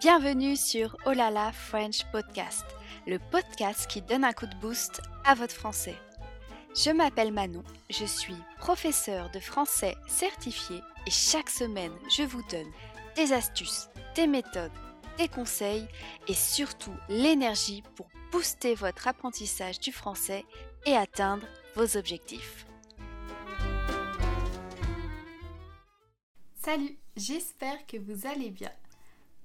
Bienvenue sur Olala French Podcast, le podcast qui donne un coup de boost à votre français. Je m'appelle Manon, je suis professeure de français certifiée et chaque semaine je vous donne des astuces, des méthodes, des conseils et surtout l'énergie pour booster votre apprentissage du français et atteindre vos objectifs. Salut, j'espère que vous allez bien.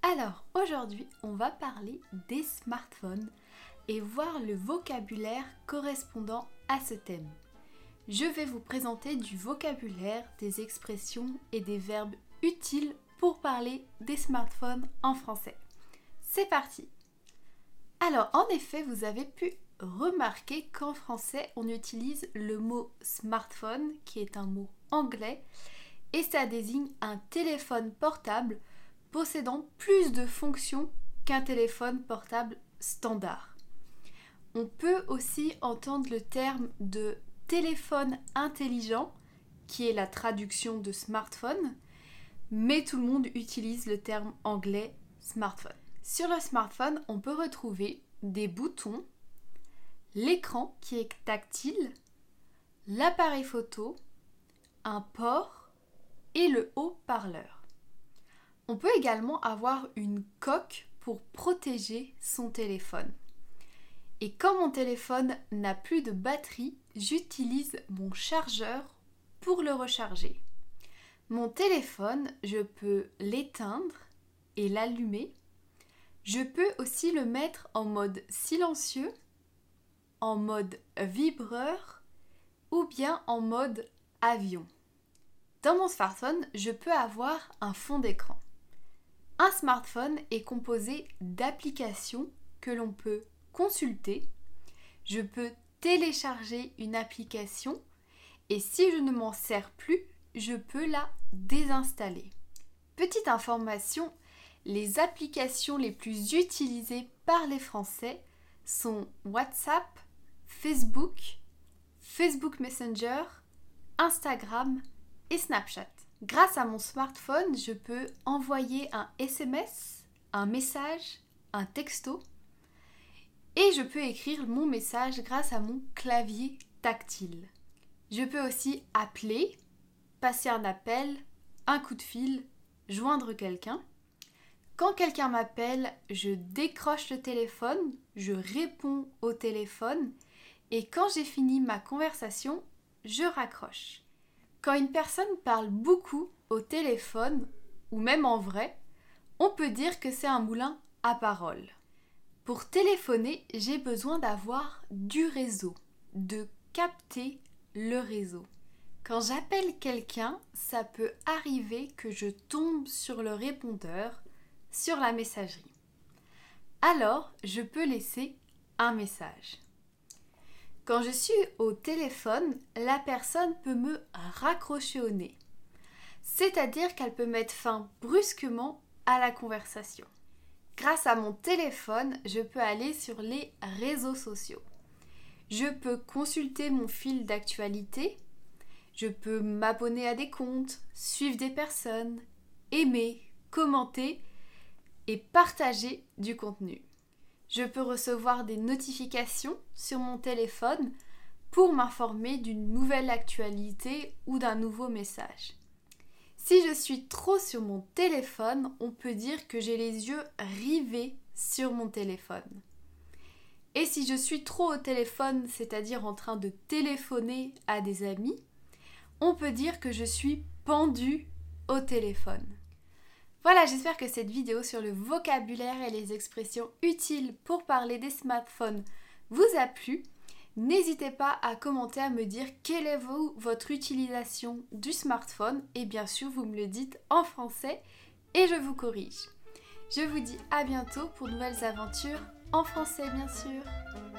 Alors aujourd'hui, on va parler des smartphones et voir le vocabulaire correspondant à ce thème. Je vais vous présenter du vocabulaire, des expressions et des verbes utiles pour parler des smartphones en français. C'est parti Alors en effet, vous avez pu remarquer qu'en français, on utilise le mot smartphone, qui est un mot anglais, et ça désigne un téléphone portable possédant plus de fonctions qu'un téléphone portable standard. On peut aussi entendre le terme de téléphone intelligent, qui est la traduction de smartphone, mais tout le monde utilise le terme anglais smartphone. Sur le smartphone, on peut retrouver des boutons, l'écran qui est tactile, l'appareil photo, un port et le haut-parleur. On peut également avoir une coque pour protéger son téléphone. Et quand mon téléphone n'a plus de batterie, j'utilise mon chargeur pour le recharger. Mon téléphone, je peux l'éteindre et l'allumer. Je peux aussi le mettre en mode silencieux, en mode vibreur ou bien en mode avion. Dans mon smartphone, je peux avoir un fond d'écran. Un smartphone est composé d'applications que l'on peut consulter. Je peux télécharger une application et si je ne m'en sers plus, je peux la désinstaller. Petite information, les applications les plus utilisées par les Français sont WhatsApp, Facebook, Facebook Messenger, Instagram et Snapchat. Grâce à mon smartphone, je peux envoyer un SMS, un message, un texto et je peux écrire mon message grâce à mon clavier tactile. Je peux aussi appeler, passer un appel, un coup de fil, joindre quelqu'un. Quand quelqu'un m'appelle, je décroche le téléphone, je réponds au téléphone et quand j'ai fini ma conversation, je raccroche. Quand une personne parle beaucoup au téléphone ou même en vrai, on peut dire que c'est un moulin à parole. Pour téléphoner, j'ai besoin d'avoir du réseau, de capter le réseau. Quand j'appelle quelqu'un, ça peut arriver que je tombe sur le répondeur, sur la messagerie. Alors, je peux laisser un message. Quand je suis au téléphone, la personne peut me raccrocher au nez. C'est-à-dire qu'elle peut mettre fin brusquement à la conversation. Grâce à mon téléphone, je peux aller sur les réseaux sociaux. Je peux consulter mon fil d'actualité. Je peux m'abonner à des comptes, suivre des personnes, aimer, commenter et partager du contenu. Je peux recevoir des notifications sur mon téléphone pour m'informer d'une nouvelle actualité ou d'un nouveau message. Si je suis trop sur mon téléphone, on peut dire que j'ai les yeux rivés sur mon téléphone. Et si je suis trop au téléphone, c'est-à-dire en train de téléphoner à des amis, on peut dire que je suis pendu au téléphone. Voilà, j'espère que cette vidéo sur le vocabulaire et les expressions utiles pour parler des smartphones vous a plu. N'hésitez pas à commenter, à me dire quelle est votre utilisation du smartphone et bien sûr vous me le dites en français et je vous corrige. Je vous dis à bientôt pour nouvelles aventures en français bien sûr.